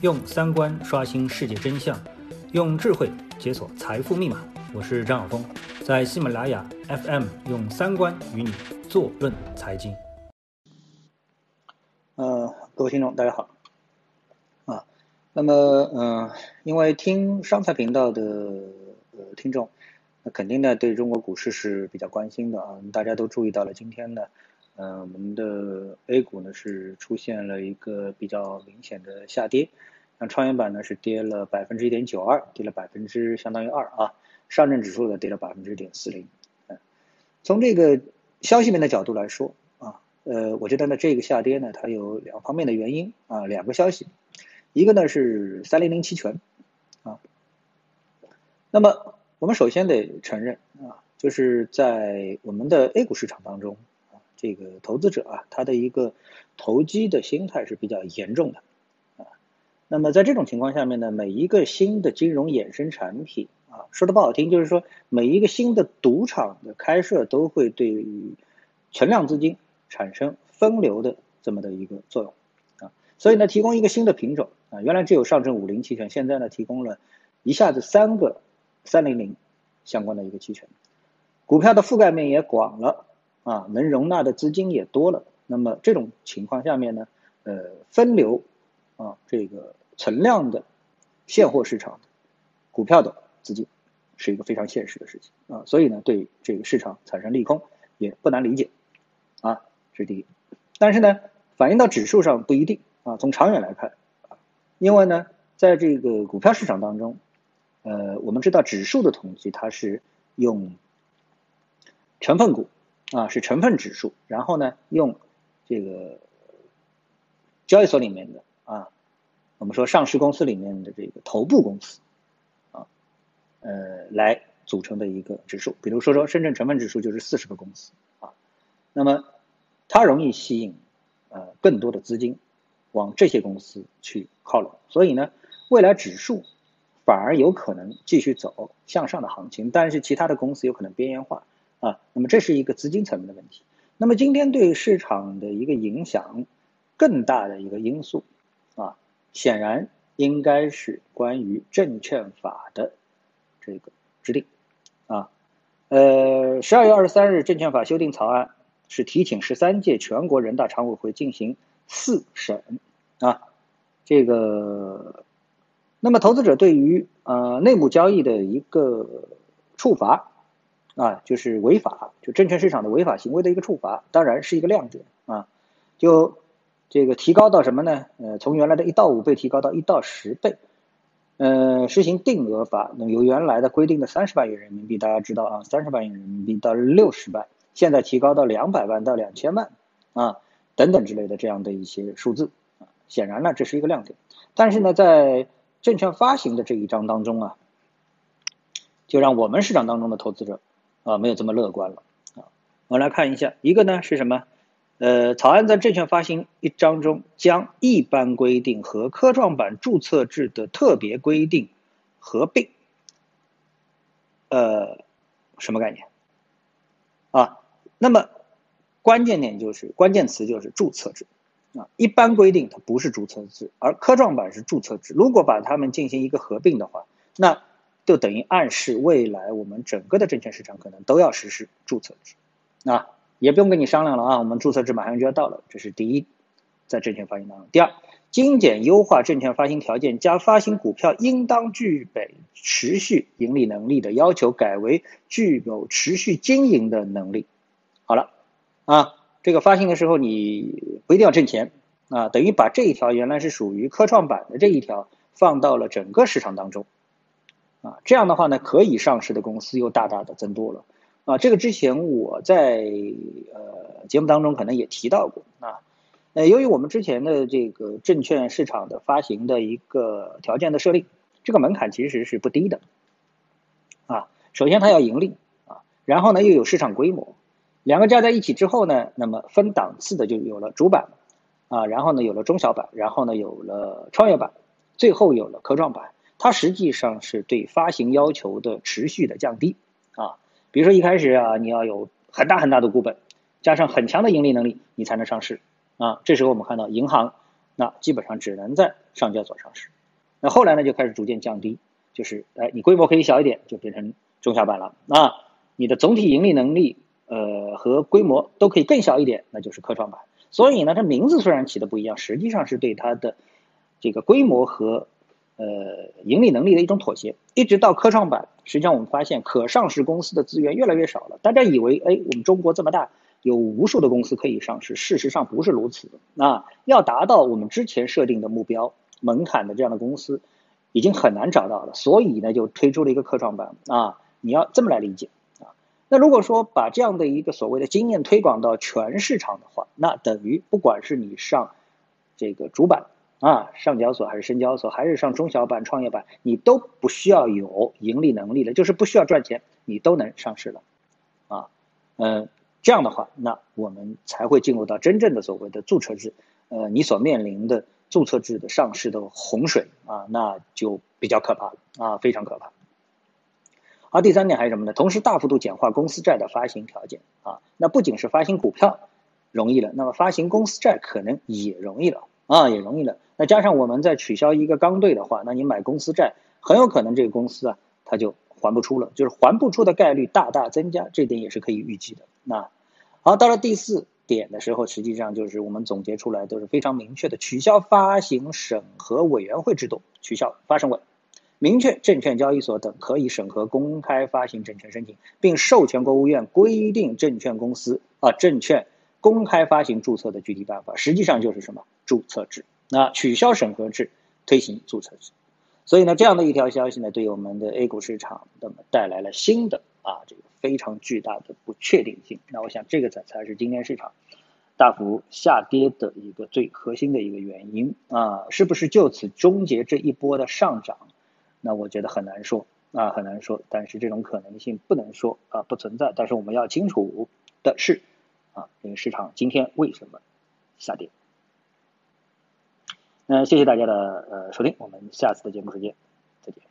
用三观刷新世界真相，用智慧解锁财富密码。我是张晓峰，在喜马拉雅 FM 用三观与你坐论财经。呃，各位听众，大家好。啊，那么，嗯，因为听商财频道的呃听众，那肯定呢对中国股市是比较关心的啊。大家都注意到了，今天呢。嗯，我们的 A 股呢是出现了一个比较明显的下跌，那创业板呢是跌了百分之一点九二，跌了百分之相当于二啊，上证指数呢跌了百分之点四零。嗯，从这个消息面的角度来说啊，呃，我觉得呢这个下跌呢它有两方面的原因啊，两个消息，一个呢是三零零期权啊，那么我们首先得承认啊，就是在我们的 A 股市场当中。这个投资者啊，他的一个投机的心态是比较严重的啊。那么在这种情况下面呢，每一个新的金融衍生产品啊，说的不好听，就是说每一个新的赌场的开设都会对于存量资金产生分流的这么的一个作用啊。所以呢，提供一个新的品种啊，原来只有上证五零期权，现在呢提供了一下子三个三零零相关的一个期权，股票的覆盖面也广了。啊，能容纳的资金也多了，那么这种情况下面呢，呃，分流啊，这个存量的现货市场股票的资金是一个非常现实的事情啊，所以呢，对这个市场产生利空也不难理解啊，这是第一。但是呢，反映到指数上不一定啊，从长远来看啊，因为呢，在这个股票市场当中，呃，我们知道指数的统计它是用成分股。啊，是成分指数，然后呢，用这个交易所里面的啊，我们说上市公司里面的这个头部公司啊，呃，来组成的一个指数。比如说说深圳成分指数就是四十个公司啊，那么它容易吸引呃更多的资金往这些公司去靠拢，所以呢，未来指数反而有可能继续走向上的行情，但是其他的公司有可能边缘化。啊，那么这是一个资金层面的问题。那么今天对市场的一个影响更大的一个因素啊，显然应该是关于证券法的这个制定啊。呃，十二月二十三日，证券法修订草案是提请十三届全国人大常委会进行四审啊。这个，那么投资者对于呃内幕交易的一个处罚。啊，就是违法，就证券市场的违法行为的一个处罚，当然是一个亮点啊。就这个提高到什么呢？呃，从原来的一到五倍提高到一到十倍，呃，实行定额罚，那由原来的规定的三十万元人民币，大家知道啊，三十万元人民币到六十万，现在提高到两百万到两千万啊，等等之类的这样的一些数字，显然呢这是一个亮点。但是呢，在证券发行的这一章当中啊，就让我们市场当中的投资者。啊，没有这么乐观了啊！我们来看一下，一个呢是什么？呃，草案在证券发行一章中将一般规定和科创板注册制的特别规定合并。呃，什么概念？啊，那么关键点就是关键词就是注册制啊。一般规定它不是注册制，而科创板是注册制。如果把它们进行一个合并的话，那。就等于暗示未来我们整个的证券市场可能都要实施注册制，啊，也不用跟你商量了啊，我们注册制马上就要到了，这是第一，在证券发行当中。第二，精简优化证券发行条件，将发行股票应当具备持续盈利能力的要求改为具有持续经营的能力。好了，啊，这个发行的时候你不一定要挣钱啊，等于把这一条原来是属于科创板的这一条放到了整个市场当中。啊，这样的话呢，可以上市的公司又大大的增多了。啊，这个之前我在呃节目当中可能也提到过啊。呃，由于我们之前的这个证券市场的发行的一个条件的设立，这个门槛其实是不低的。啊，首先它要盈利啊，然后呢又有市场规模，两个加在一起之后呢，那么分档次的就有了主板啊，然后呢有了中小板，然后呢有了创业板，最后有了科创板。它实际上是对发行要求的持续的降低，啊，比如说一开始啊，你要有很大很大的股本，加上很强的盈利能力，你才能上市，啊，这时候我们看到银行，那基本上只能在上交所上市。那后来呢，就开始逐渐降低，就是哎，你规模可以小一点，就变成中小板了啊。你的总体盈利能力呃和规模都可以更小一点，那就是科创板。所以呢，它名字虽然起的不一样，实际上是对它的这个规模和呃盈利能力的一种妥协。一直到科创板，实际上我们发现可上市公司的资源越来越少了。大家以为哎，我们中国这么大，有无数的公司可以上市，事实上不是如此。啊，要达到我们之前设定的目标门槛的这样的公司，已经很难找到了。所以呢，就推出了一个科创板啊，你要这么来理解啊。那如果说把这样的一个所谓的经验推广到全市场的话，那等于不管是你上这个主板啊，上交所还是深交所，还是上中小板、创业板，你都不需要有盈利能力了，就是不需要赚钱，你都能上市了，啊，嗯，这样的话，那我们才会进入到真正的所谓的注册制，呃，你所面临的注册制的上市的洪水啊，那就比较可怕了啊，非常可怕。而第三点还是什么呢？同时大幅度简化公司债的发行条件啊，那不仅是发行股票容易了，那么发行公司债可能也容易了啊，也容易了。那加上我们再取消一个刚兑的话，那你买公司债很有可能这个公司啊，它就还不出了，就是还不出的概率大大增加，这点也是可以预计的。那好，到了第四点的时候，实际上就是我们总结出来都是非常明确的，取消发行审核委员会制度，取消发审委。明确证券交易所等可以审核公开发行证券申请，并授权国务院规定证券公司啊证券公开发行注册的具体办法，实际上就是什么注册制？那取消审核制，推行注册制。所以呢，这样的一条消息呢，对我们的 A 股市场那么带来了新的啊这个非常巨大的不确定性。那我想这个才才是今天市场大幅下跌的一个最核心的一个原因啊，是不是就此终结这一波的上涨？那我觉得很难说啊，很难说。但是这种可能性不能说啊不存在。但是我们要清楚的是啊，这个市场今天为什么下跌？那谢谢大家的呃收听，我们下次的节目时间再见。